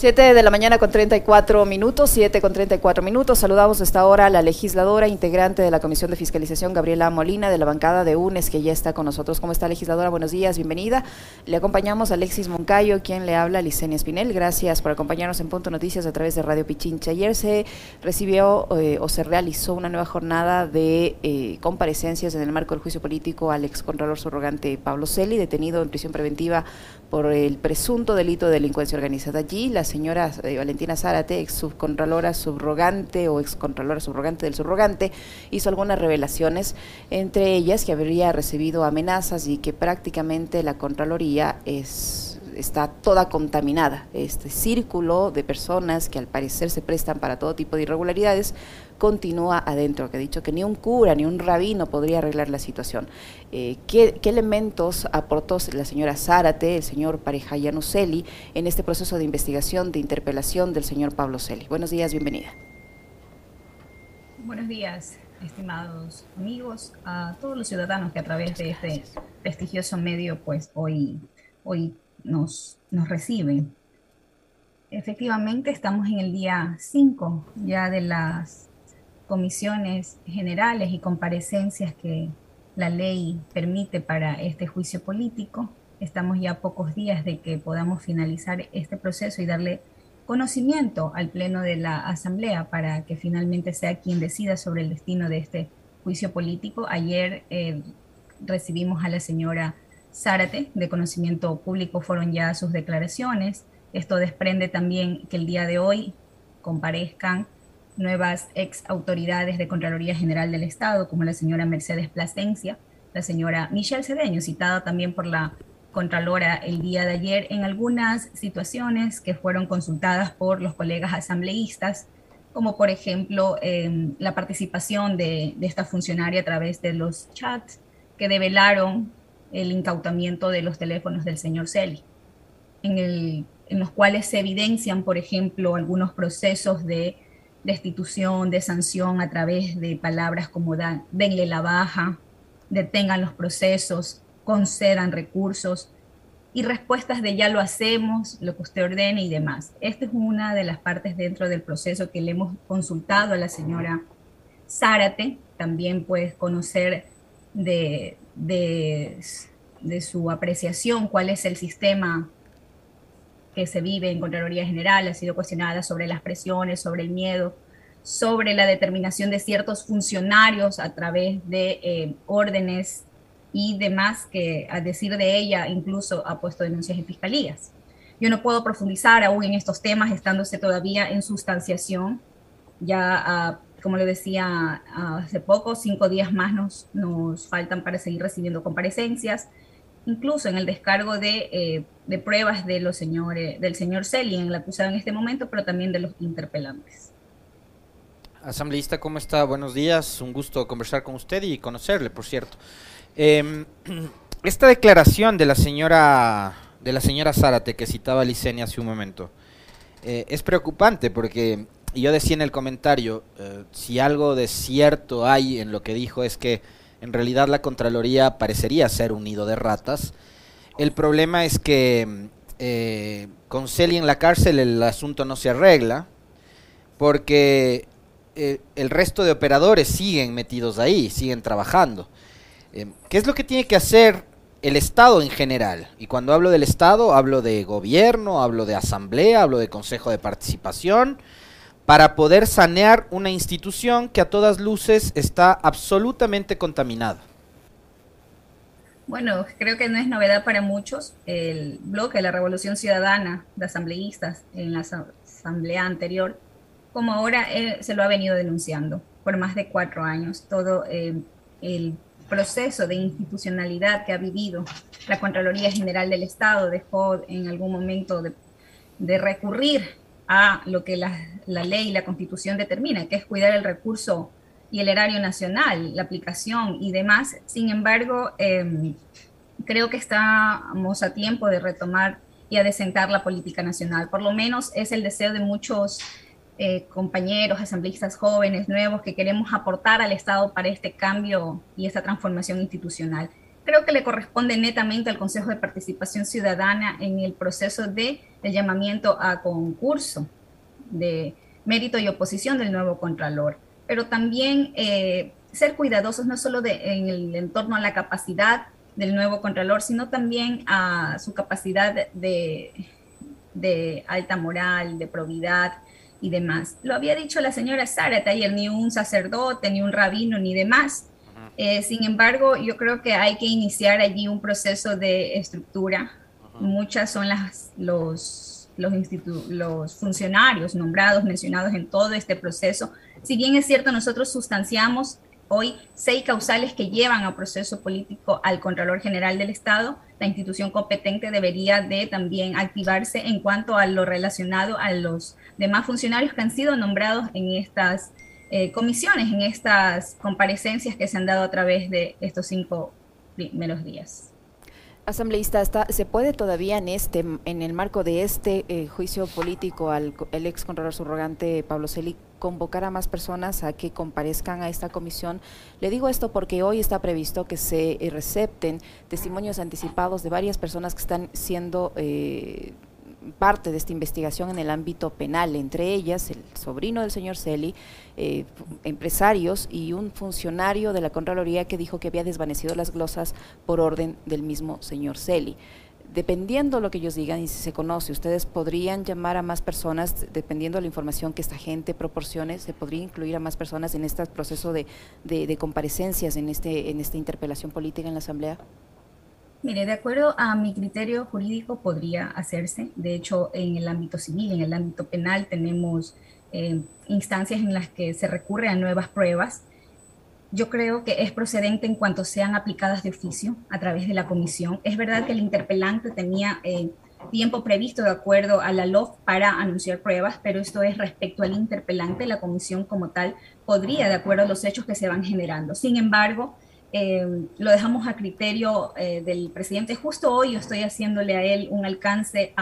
7 de la mañana con 34 minutos, 7 con 34 minutos. Saludamos hasta ahora a la legisladora integrante de la Comisión de Fiscalización, Gabriela Molina, de la bancada de UNES, que ya está con nosotros. ¿Cómo está, legisladora? Buenos días, bienvenida. Le acompañamos a Alexis Moncayo, quien le habla, Licenia Espinel. Gracias por acompañarnos en Punto Noticias a través de Radio Pichincha. Ayer se recibió eh, o se realizó una nueva jornada de eh, comparecencias en el marco del juicio político al excontralor subrogante Pablo Celi, detenido en prisión preventiva por el presunto delito de delincuencia organizada allí. Las señora eh, Valentina Zárate, ex subcontralora subrogante o ex contralora subrogante del subrogante, hizo algunas revelaciones, entre ellas que habría recibido amenazas y que prácticamente la Contraloría es está toda contaminada. Este círculo de personas que al parecer se prestan para todo tipo de irregularidades continúa adentro, que ha dicho que ni un cura ni un rabino podría arreglar la situación. Eh, ¿qué, elementos aportó la señora Zárate, el señor Pareja Celi en este proceso de investigación, de interpelación del señor Pablo Celi? Buenos días, bienvenida. Buenos días, estimados amigos, a todos los ciudadanos que a través de este prestigioso medio, pues hoy, hoy nos, nos reciben. Efectivamente, estamos en el día 5 ya de las comisiones generales y comparecencias que la ley permite para este juicio político. Estamos ya pocos días de que podamos finalizar este proceso y darle conocimiento al Pleno de la Asamblea para que finalmente sea quien decida sobre el destino de este juicio político. Ayer eh, recibimos a la señora Zárate, de conocimiento público fueron ya sus declaraciones. Esto desprende también que el día de hoy comparezcan nuevas ex autoridades de Contraloría General del Estado, como la señora Mercedes Plasencia, la señora Michelle Cedeño, citada también por la Contralora el día de ayer, en algunas situaciones que fueron consultadas por los colegas asambleístas, como por ejemplo em, la participación de, de esta funcionaria a través de los chats que develaron el incautamiento de los teléfonos del señor Celi, en, los cuales se evidencian, por ejemplo, algunos procesos de destitución, de sanción a través de palabras como dan, denle la baja, detengan los procesos, concedan recursos y respuestas de ya lo hacemos, lo que usted ordene y demás. Esta es una de las partes dentro del proceso que le hemos consultado a la señora Zárate. También puedes conocer de, de, su apreciación, cuál es el sistema que se vive en Contraloría General, ha sido cuestionada sobre las presiones, sobre el miedo, sobre la determinación de ciertos funcionarios a través de eh, órdenes y demás que a decir de ella incluso ha puesto denuncias en fiscalías. Yo no puedo profundizar aún en estos temas estándose todavía en sustanciación. Ya a como le decía hace poco, cinco días más nos, nos faltan para seguir recibiendo comparecencias, incluso en el descargo de, eh, pruebas de los señores, del señor Celi, en el acusado en este momento, pero también de los interpelantes. Asambleísta, ¿cómo está? Buenos días, un gusto conversar con usted y conocerle, por cierto. Em, esta declaración de la señora de la señora Zárate que citaba Licenia hace un momento eh, es preocupante porque y yo decía en el comentario, eh, si algo de cierto hay en lo que dijo es que en realidad la Contraloría parecería ser un nido de ratas. El problema es que eh, con Celi en la cárcel el asunto no se arregla porque eh, el resto de operadores siguen metidos ahí, siguen trabajando. ¿Qué es lo que tiene que hacer el Estado en general? Y cuando hablo del Estado, hablo de gobierno, hablo de asamblea, hablo de consejo de participación para poder sanear una institución que a todas luces está absolutamente contaminada. Bueno, creo que no es novedad para muchos. El bloque de la Revolución Ciudadana de asambleístas en la asamblea anterior, como ahora se lo ha venido denunciando por más de cuatro años, todo eh, el proceso de institucionalidad que ha vivido la Contraloría General del Estado dejó en algún momento de recurrir a lo que la, ley y la constitución determina, que es cuidar el recurso y el erario nacional, la aplicación y demás. Sin embargo, em, creo que estamos a tiempo de retomar y adecentar la política nacional. Por lo menos es el deseo de muchos eh, compañeros, asambleístas jóvenes, nuevos, que queremos aportar al Estado para este cambio y esta transformación institucional. Creo que le corresponde netamente al Consejo de Participación Ciudadana en el proceso de, llamamiento a concurso de mérito y oposición del nuevo Contralor, pero también eh, ser cuidadosos no solo de, en el entorno a la capacidad del nuevo Contralor, sino también a su capacidad de, de alta moral, de probidad y demás. Lo había dicho la señora Sara ayer, ni un sacerdote, ni un rabino, ni demás. Eh, sin embargo, yo creo que hay que iniciar allí un proceso de estructura. Muchas son las, los, los, los funcionarios nombrados, mencionados en todo este proceso. Si bien es cierto, nosotros sustanciamos hoy seis causales que llevan a proceso político al Contralor General del Estado, la institución competente debería de también activarse en cuanto a lo relacionado a los demás funcionarios que han sido nombrados en estas eh, comisiones, en estas comparecencias que se han dado a través de estos cinco primeros días. Asambleísta, ¿se puede todavía en este, en el marco de este eh, juicio político al el ex contralor subrogante Pablo Celi convocar a más personas a que comparezcan a esta comisión? Le digo esto porque hoy está previsto que se recepten testimonios anticipados de varias personas que están siendo eh, parte de esta investigación en el ámbito penal, entre ellas el sobrino del señor Celi, eh, empresarios y un funcionario de la Contraloría que dijo que había desvanecido las glosas por orden del mismo señor Celi. Dependiendo lo que ellos digan y si se conoce, ustedes podrían llamar a más personas, dependiendo de la información que esta gente proporcione, se podría incluir a más personas en este proceso de, de comparecencias en, este, en esta interpelación política en la Asamblea. Mire, de acuerdo a mi criterio jurídico podría hacerse. De hecho, en el ámbito civil, en el ámbito penal, tenemos eh, instancias en las que se recurre a nuevas pruebas. Yo creo que es procedente en cuanto sean aplicadas de oficio a través de la comisión. Es verdad que el interpelante tenía eh, tiempo previsto de acuerdo a la LOF para anunciar pruebas, pero esto es respecto al interpelante. La comisión como tal podría, de acuerdo a los hechos que se van generando. Sin embargo, eh, lo dejamos a criterio eh, del presidente. Justo hoy yo estoy haciéndole a él un alcance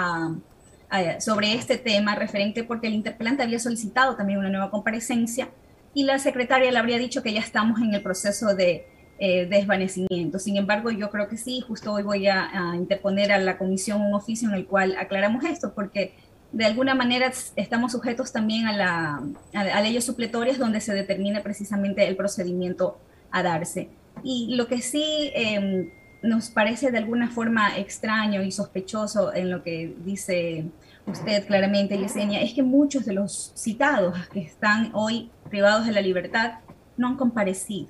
sobre este tema referente porque el interpelante había solicitado también una nueva comparecencia y la secretaria le habría dicho que ya estamos en el proceso de eh, desvanecimiento. Sin embargo, yo creo que sí, justo hoy voy a, interponer a la comisión un oficio en el cual aclaramos esto porque de alguna manera estamos sujetos también a, la, a leyes supletorias donde se determina precisamente el procedimiento a darse. Y lo que sí em, nos parece de alguna forma extraño y sospechoso en lo que dice usted claramente, Yesenia, es que muchos de los citados que están hoy privados de la libertad no han comparecido.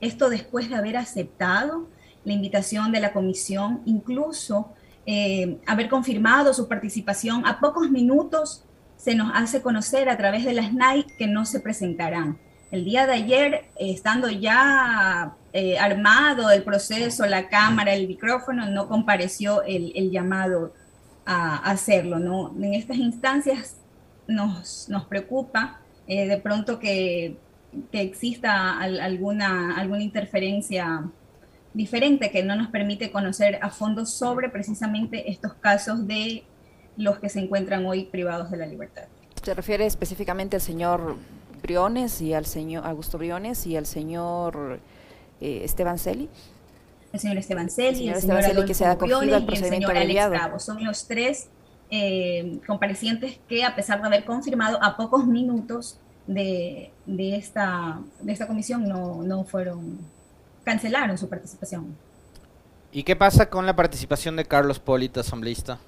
Esto después de haber aceptado la invitación de la comisión, incluso eh, haber confirmado su participación, a pocos minutos se nos hace conocer a través de las NAI que no se presentarán. El día de ayer, estando ya eh, armado el proceso, la cámara, el micrófono, no compareció el, llamado a, hacerlo. ¿no? En estas instancias nos, nos preocupa eh, de pronto que, que exista alguna, alguna interferencia diferente que no nos permite conocer a fondo sobre precisamente estos casos de los que se encuentran hoy privados de la libertad. ¿Se refiere específicamente al señor Briones y al señor Augusto Briones y al señor eh, Esteban Celi. El señor Esteban Celi, el señor, Celi que se ha acogido al procedimiento abreviado. Son los tres eh, comparecientes que, a pesar de haber confirmado a pocos minutos de, de, esta, de esta comisión, no, no fueron, cancelaron su participación. ¿Y qué pasa con la participación de Carlos Polito, asambleísta?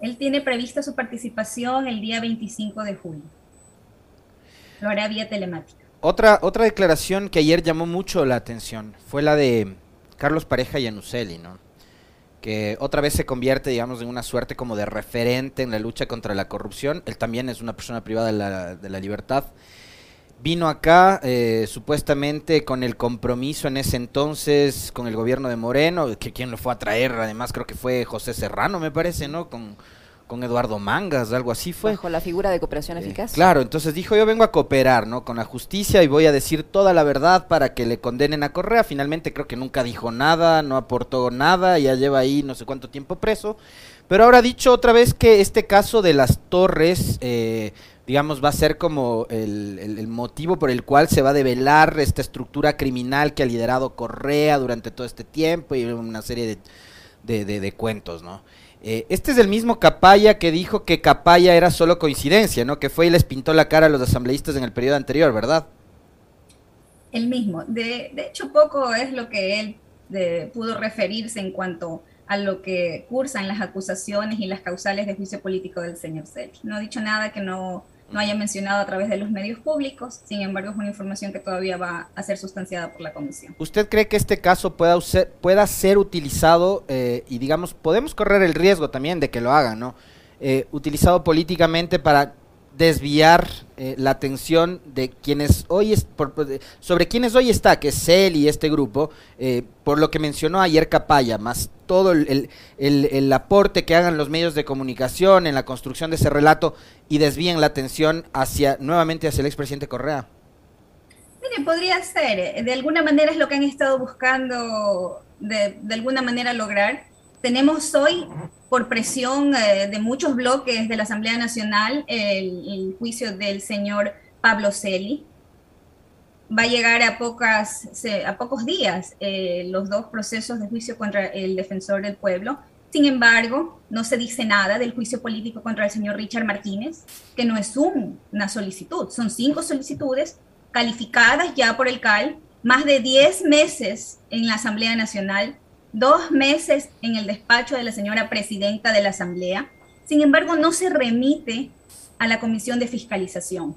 Él tiene prevista su participación el día 25 de julio lo hará vía telemática. Otra, otra declaración que ayer llamó mucho la atención fue la de Carlos Pareja y Anuseli, ¿no? que otra vez se convierte, digamos, en una suerte como de referente en la lucha contra la corrupción. Él también es una persona privada de la, de la libertad. Vino acá eh, supuestamente con el compromiso en ese entonces con el gobierno de Moreno, que quien lo fue a traer, además creo que fue José Serrano, me parece, ¿no? Con, con Eduardo Mangas, algo así fue. Bajo la figura de cooperación eh, eficaz. Claro, entonces dijo, yo vengo a cooperar, ¿no? Con la justicia y voy a decir toda la verdad para que le condenen a Correa. Finalmente creo que nunca dijo nada, no aportó nada, ya lleva ahí no sé cuánto tiempo preso. Pero ahora ha dicho otra vez que este caso de las torres, eh, digamos, va a ser como el, motivo por el cual se va a develar esta estructura criminal que ha liderado Correa durante todo este tiempo y una serie de, cuentos, ¿no? Eh, este es el mismo Capaya que dijo que Capaya era solo coincidencia, ¿no? Que fue y les pintó la cara a los asambleístas en el periodo anterior, ¿verdad? El mismo. De, de hecho, poco es lo que él pudo referirse en cuanto a lo que cursan las acusaciones y las causales de juicio político del señor Sech. No ha dicho nada que no, no haya mencionado a través de los medios públicos, sin embargo es una información que todavía va a ser sustanciada por la comisión. ¿Usted cree que este caso pueda, pueda ser utilizado eh, y digamos, podemos correr el riesgo también de que lo hagan, ¿no? Eh, utilizado políticamente para desviar eh, la atención de quienes hoy es, sobre quienes hoy está, que es él y este grupo, eh, por lo que mencionó ayer Capaya, más todo el, el, aporte que hagan los medios de comunicación en la construcción de ese relato y desvíen la atención hacia nuevamente hacia el expresidente Correa. Mire, podría ser, eh, de alguna manera es lo que han estado buscando de, de alguna manera lograr. Tenemos hoy por presión eh, de muchos bloques de la Asamblea Nacional, el, juicio del señor Pablo Celi. Va a llegar a, pocos días eh, los dos procesos de juicio contra el defensor del pueblo. Sin embargo, no se dice nada del juicio político contra el señor Richard Martínez, que no es una solicitud, son cinco solicitudes calificadas ya por el CAL, más de 10 meses en la Asamblea Nacional, dos meses en el despacho de la señora presidenta de la Asamblea. Sin embargo, no se remite a la Comisión de Fiscalización.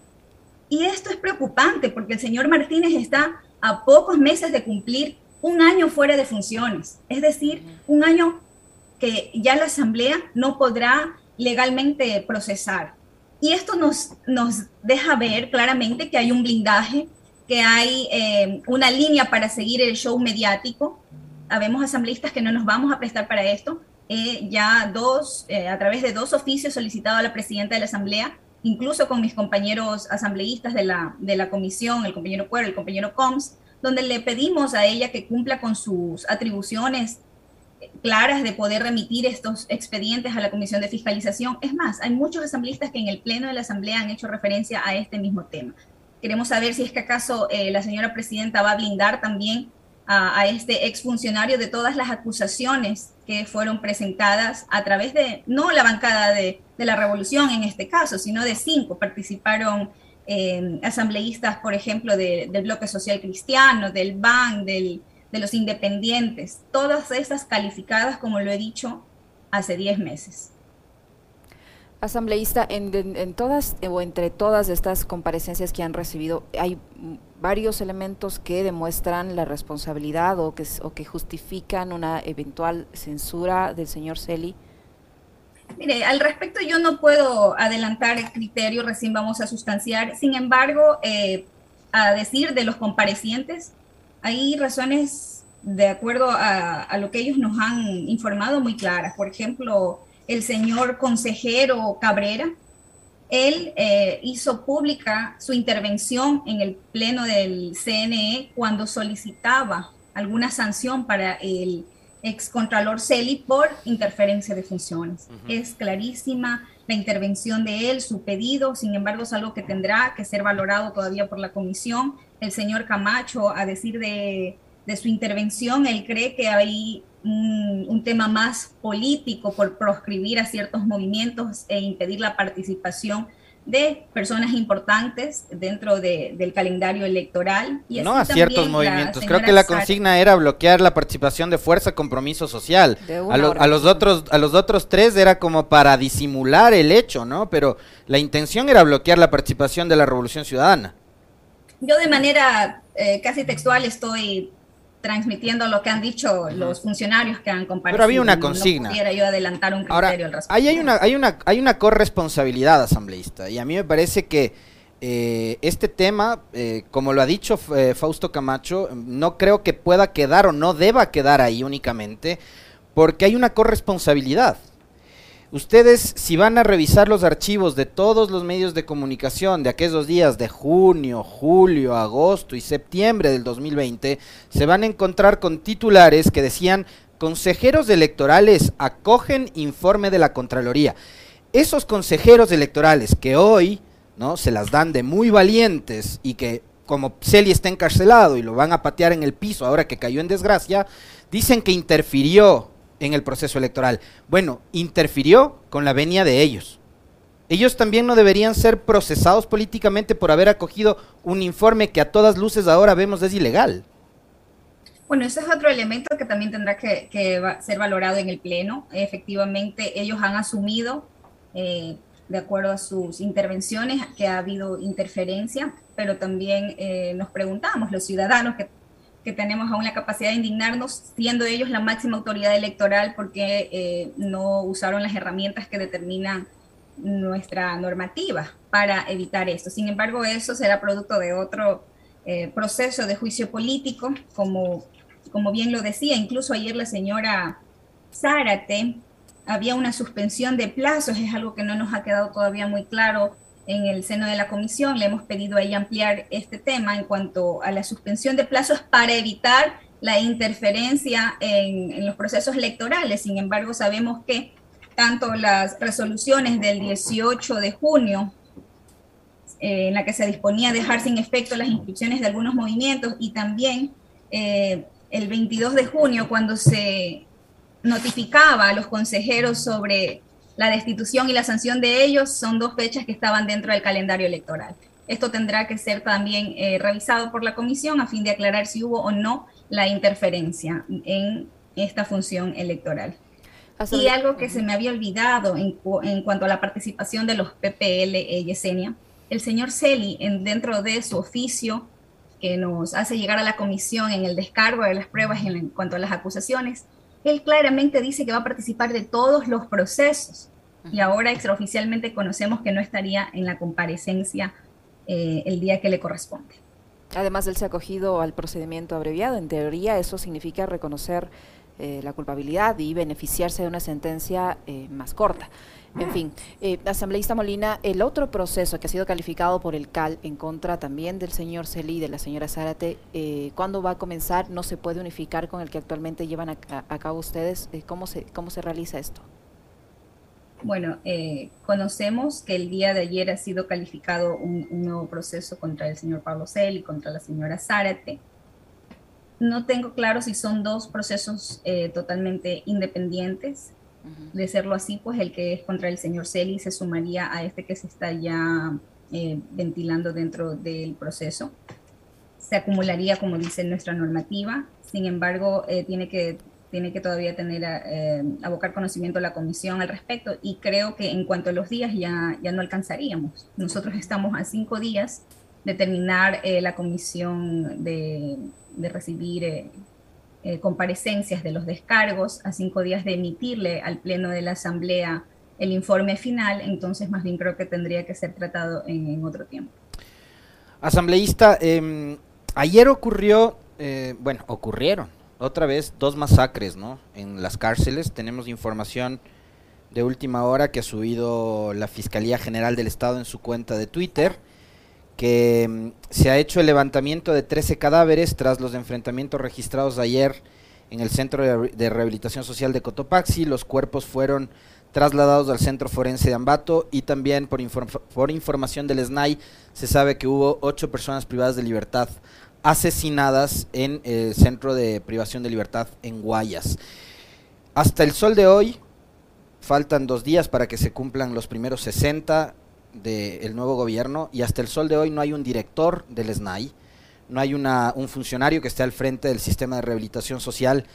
Y esto es preocupante porque el señor Martínez está a pocos meses de cumplir un año fuera de funciones, es decir, un año que ya la Asamblea no podrá legalmente procesar. Y esto nos, nos deja ver claramente que hay un blindaje, que hay eh, una línea para seguir el show mediático, habemos asambleístas que no nos vamos a prestar para esto. Eh, ya dos, eh, a través de dos oficios solicitados a la presidenta de la Asamblea, incluso con mis compañeros asambleístas de la, de la comisión, el compañero Cuero, el compañero Coms, donde le pedimos a ella que cumpla con sus atribuciones claras de poder remitir estos expedientes a la Comisión de Fiscalización. Es más, hay muchos asambleístas que en el Pleno de la Asamblea han hecho referencia a este mismo tema. Queremos saber si es que acaso eh, la señora presidenta va a blindar también a, este exfuncionario de todas las acusaciones que fueron presentadas a través de, no la bancada de, la revolución en este caso, sino de cinco. Participaron eh, asambleístas, por ejemplo, del bloque social cristiano, del BAN, del, de los independientes, todas estas calificadas, como lo he dicho, hace diez meses. Asambleísta, en, todas o entre todas estas comparecencias que han recibido, hay varios elementos que demuestran la responsabilidad o que, o que justifican una eventual censura del señor Celi. Mire, al respecto yo no puedo adelantar el criterio, recién vamos a sustanciar. Sin embargo, eh, a decir de los comparecientes, hay razones de acuerdo a, a, lo que ellos nos han informado muy claras. Por ejemplo, el señor consejero Cabrera, él eh, hizo pública su intervención en el pleno del CNE cuando solicitaba alguna sanción para el excontralor Celi por interferencia de funciones. Es clarísima la intervención de él, su pedido, sin embargo es algo que tendrá que ser valorado todavía por la comisión. El señor Camacho, a decir de, de su intervención, él cree que hay un, tema más político por proscribir a ciertos movimientos e impedir la participación de personas importantes dentro del calendario electoral. Y no a ciertos movimientos. Creo que la consigna era bloquear la participación de Fuerza Compromiso Social. A, a, los otros, a los otros tres era como para disimular el hecho, ¿no? Pero la intención era bloquear la participación de la Revolución Ciudadana. Yo de manera eh, casi textual estoy transmitiendo lo que han dicho los funcionarios que han comparecido. Pero había una consigna. No yo adelantar un criterio al Ahí hay una, hay una, hay una corresponsabilidad asambleísta y a mí me parece que eh, este tema, eh, como lo ha dicho eh, Fausto Camacho, no creo que pueda quedar o no deba quedar ahí únicamente, porque hay una corresponsabilidad. Ustedes, si van a revisar los archivos de todos los medios de comunicación de aquellos días de junio, julio, agosto y septiembre del 2020, se van a encontrar con titulares que decían consejeros electorales acogen informe de la Contraloría. Esos consejeros electorales que hoy ¿no? Se las dan de muy valientes y que como Celi está encarcelado y lo van a patear en el piso ahora que cayó en desgracia, dicen que interfirió en el proceso electoral. Bueno, interfirió con la venia de ellos. Ellos también no deberían ser procesados políticamente por haber acogido un informe que a todas luces ahora vemos es ilegal. Bueno, ese es otro elemento que también tendrá que, ser valorado en el Pleno. Efectivamente, ellos han asumido, eh, de acuerdo a sus intervenciones, que ha habido interferencia, pero también eh, nos preguntamos, los ciudadanos que, tenemos aún la capacidad de indignarnos, siendo ellos la máxima autoridad electoral, porque eh, no usaron las herramientas que determinan nuestra normativa para evitar esto. Sin embargo, eso será producto de otro proceso de juicio político, como como bien lo decía, incluso ayer la señora Zárate, había una suspensión de plazos, es algo que no nos ha quedado todavía muy claro en el seno de la comisión. Le hemos pedido a ampliar este tema en cuanto a la suspensión de plazos para evitar la interferencia en, los procesos electorales. Sin embargo, sabemos que tanto las resoluciones del 18 de junio, eh, en la que se disponía a dejar sin efecto las inscripciones de algunos movimientos, y también eh, el 22 de junio, cuando se notificaba a los consejeros sobre la destitución y la sanción de ellos, son dos fechas que estaban dentro del calendario electoral. Esto tendrá que ser también eh, revisado por la comisión a fin de aclarar si hubo o no la interferencia en esta función electoral. Y algo que se me había olvidado en, cuanto a la participación de los PPL e Yesenia, el señor Celi, en, dentro de su oficio que nos hace llegar a la comisión en el descargo de las pruebas en, cuanto a las acusaciones, él claramente dice que va a participar de todos los procesos y ahora extraoficialmente conocemos que no estaría en la comparecencia eh, el día que le corresponde. Además, él se ha acogido al procedimiento abreviado. En teoría, eso significa reconocer eh, la culpabilidad y beneficiarse de una sentencia eh, más corta. En fin, eh, asambleísta Molina, el otro proceso que ha sido calificado por el CAL en contra también del señor Celí y de la señora Zárate, eh, ¿cuándo va a comenzar? ¿No se puede unificar con el que actualmente llevan a, cabo ustedes? Eh, ¿cómo, se, ¿Cómo se realiza esto? Bueno, eh, conocemos que el día de ayer ha sido calificado un, nuevo proceso contra el señor Pablo Cel y contra la señora Zárate. No tengo claro si son dos procesos totalmente independientes de serlo así, pues el que es contra el señor Celi se sumaría a este que se está ya eh, ventilando dentro del proceso. Se acumularía, como dice nuestra normativa, sin embargo, eh, tiene, que, tiene que todavía tener, eh, abocar conocimiento a la comisión al respecto y creo que en cuanto a los días ya, ya no alcanzaríamos. Nosotros estamos a cinco días de terminar la comisión de, de recibir eh, comparecencias de los descargos a cinco días de emitirle al Pleno de la Asamblea el informe final, entonces más bien creo que tendría que ser tratado en, otro tiempo. Asambleísta, em, ayer ocurrió, eh, bueno, ocurrieron otra vez dos masacres, ¿no? En las cárceles. Tenemos información de última hora que ha subido la Fiscalía General del Estado en su cuenta de Twitter que mm, se ha hecho el levantamiento de 13 cadáveres tras los enfrentamientos registrados ayer en el Centro de Rehabilitación Social de Cotopaxi. Los cuerpos fueron trasladados al Centro Forense de Ambato y también por, por información del SNAI se sabe que hubo ocho personas privadas de libertad asesinadas en el Centro de Privación de Libertad en Guayas. Hasta el sol de hoy, faltan dos días para que se cumplan los primeros 60 del nuevo gobierno y hasta el sol de hoy no hay un director del SNAI, no hay una, un funcionario que esté al frente del sistema de rehabilitación social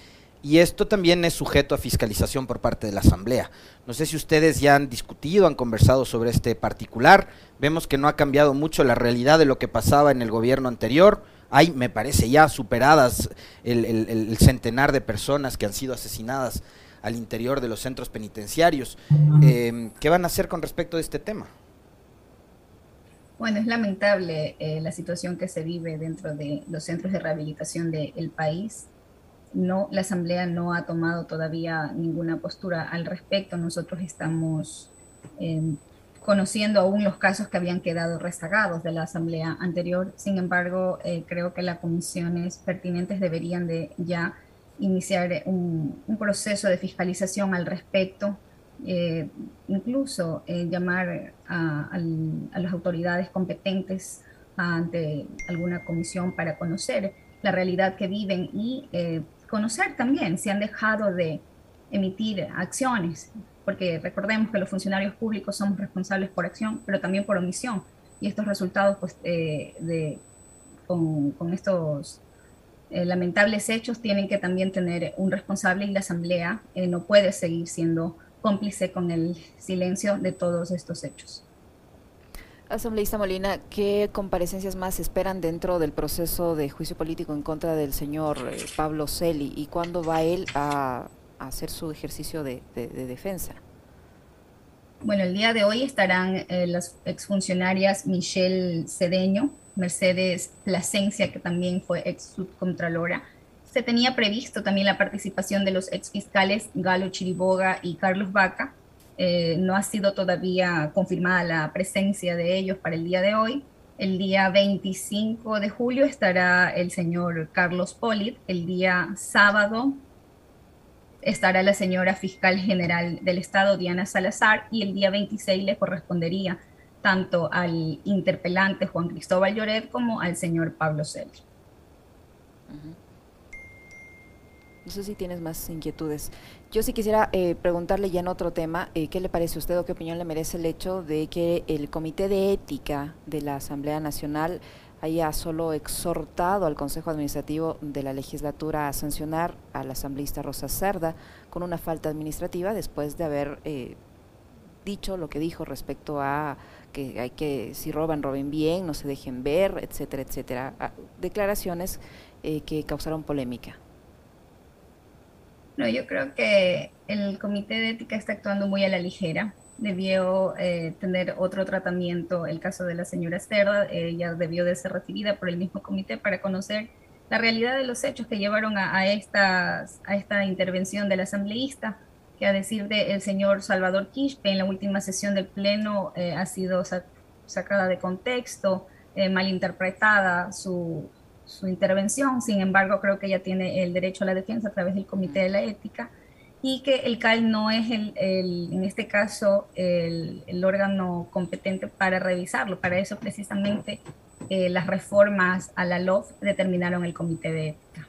y esto también es sujeto a fiscalización por parte de la Asamblea. No sé si ustedes ya han discutido, han conversado sobre este particular. Vemos que no ha cambiado mucho la realidad de lo que pasaba en el gobierno anterior. Hay, me parece, ya superadas el, centenar de personas que han sido asesinadas al interior de los centros penitenciarios. Eh, ¿Qué van a hacer con respecto a este tema? Bueno, es lamentable eh, la situación que se vive dentro de los centros de rehabilitación del país. No, la Asamblea no ha tomado todavía ninguna postura al respecto. Nosotros estamos em, conociendo aún los casos que habían quedado rezagados de la Asamblea anterior. Sin embargo, eh, creo que las comisiones pertinentes deberían de ya iniciar un, un proceso de fiscalización al respecto eh, incluso eh, llamar a, las autoridades competentes ante alguna comisión para conocer la realidad que viven y eh, conocer también si han dejado de emitir acciones, porque recordemos que los funcionarios públicos somos responsables por acción, pero también por omisión, y estos resultados pues, de, con, con estos lamentables hechos tienen que también tener un responsable y la Asamblea no puede seguir siendo cómplice con el silencio de todos estos hechos. Asambleísta Molina, ¿qué comparecencias más esperan dentro del proceso de juicio político en contra del señor eh, Pablo Celi y cuándo va él a, hacer su ejercicio de, defensa? Bueno, el día de hoy estarán eh, las exfuncionarias Michelle Cedeño, Mercedes Plasencia, que también fue ex subcontralora, se tenía previsto también la participación de los exfiscales Galo Chiriboga y Carlos Vaca. Eh, no ha sido todavía confirmada la presencia de ellos para el día de hoy. El día 25 de julio estará el señor Carlos Polit. El día sábado estará la señora fiscal general del Estado, Diana Salazar. Y el día 26 le correspondería tanto al interpelante Juan Cristóbal Lloret como al señor Pablo Celer. No sé si tienes más inquietudes. Yo sí quisiera eh, preguntarle ya en otro tema, eh, ¿qué le parece a usted o qué opinión le merece el hecho de que el Comité de Ética de la Asamblea Nacional haya solo exhortado al Consejo Administrativo de la Legislatura a sancionar al asambleísta Rosa Cerda con una falta administrativa después de haber eh, dicho lo que dijo respecto a que hay que, si roban, roben bien, no se dejen ver, etcétera, etcétera. Ah, declaraciones que causaron polémica. No, yo creo que el comité de ética está actuando muy a la ligera. Debió eh, tener otro tratamiento el caso de la señora Cerda. Ella debió de ser recibida por el mismo comité para conocer la realidad de los hechos que llevaron a, esta intervención del asambleísta, que a decir del señor Salvador Quispe en la última sesión del Pleno eh, ha sido sacada de contexto, eh, malinterpretada su, su intervención, sin embargo creo que ella tiene el derecho a la defensa a través del Comité de la Ética y que el CAL no es el, en este caso el, órgano competente para revisarlo. Para eso precisamente eh, las reformas a la LOF determinaron el Comité de Ética.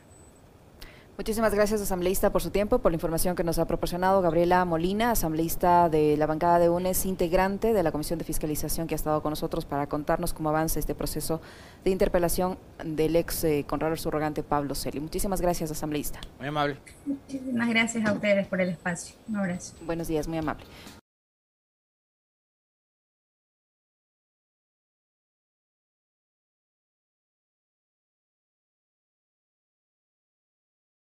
Muchísimas gracias, asambleísta, por su tiempo, por la información que nos ha proporcionado Gabriela Molina, asambleísta de la bancada de UNES, integrante de la Comisión de Fiscalización que ha estado con nosotros para contarnos cómo avanza este proceso de interpelación del ex eh, Contralor Surrogante Pablo Celi. Muchísimas gracias, asambleísta. Muy amable. Muchísimas gracias a ustedes por el espacio. Un abrazo. Buenos días, muy amable.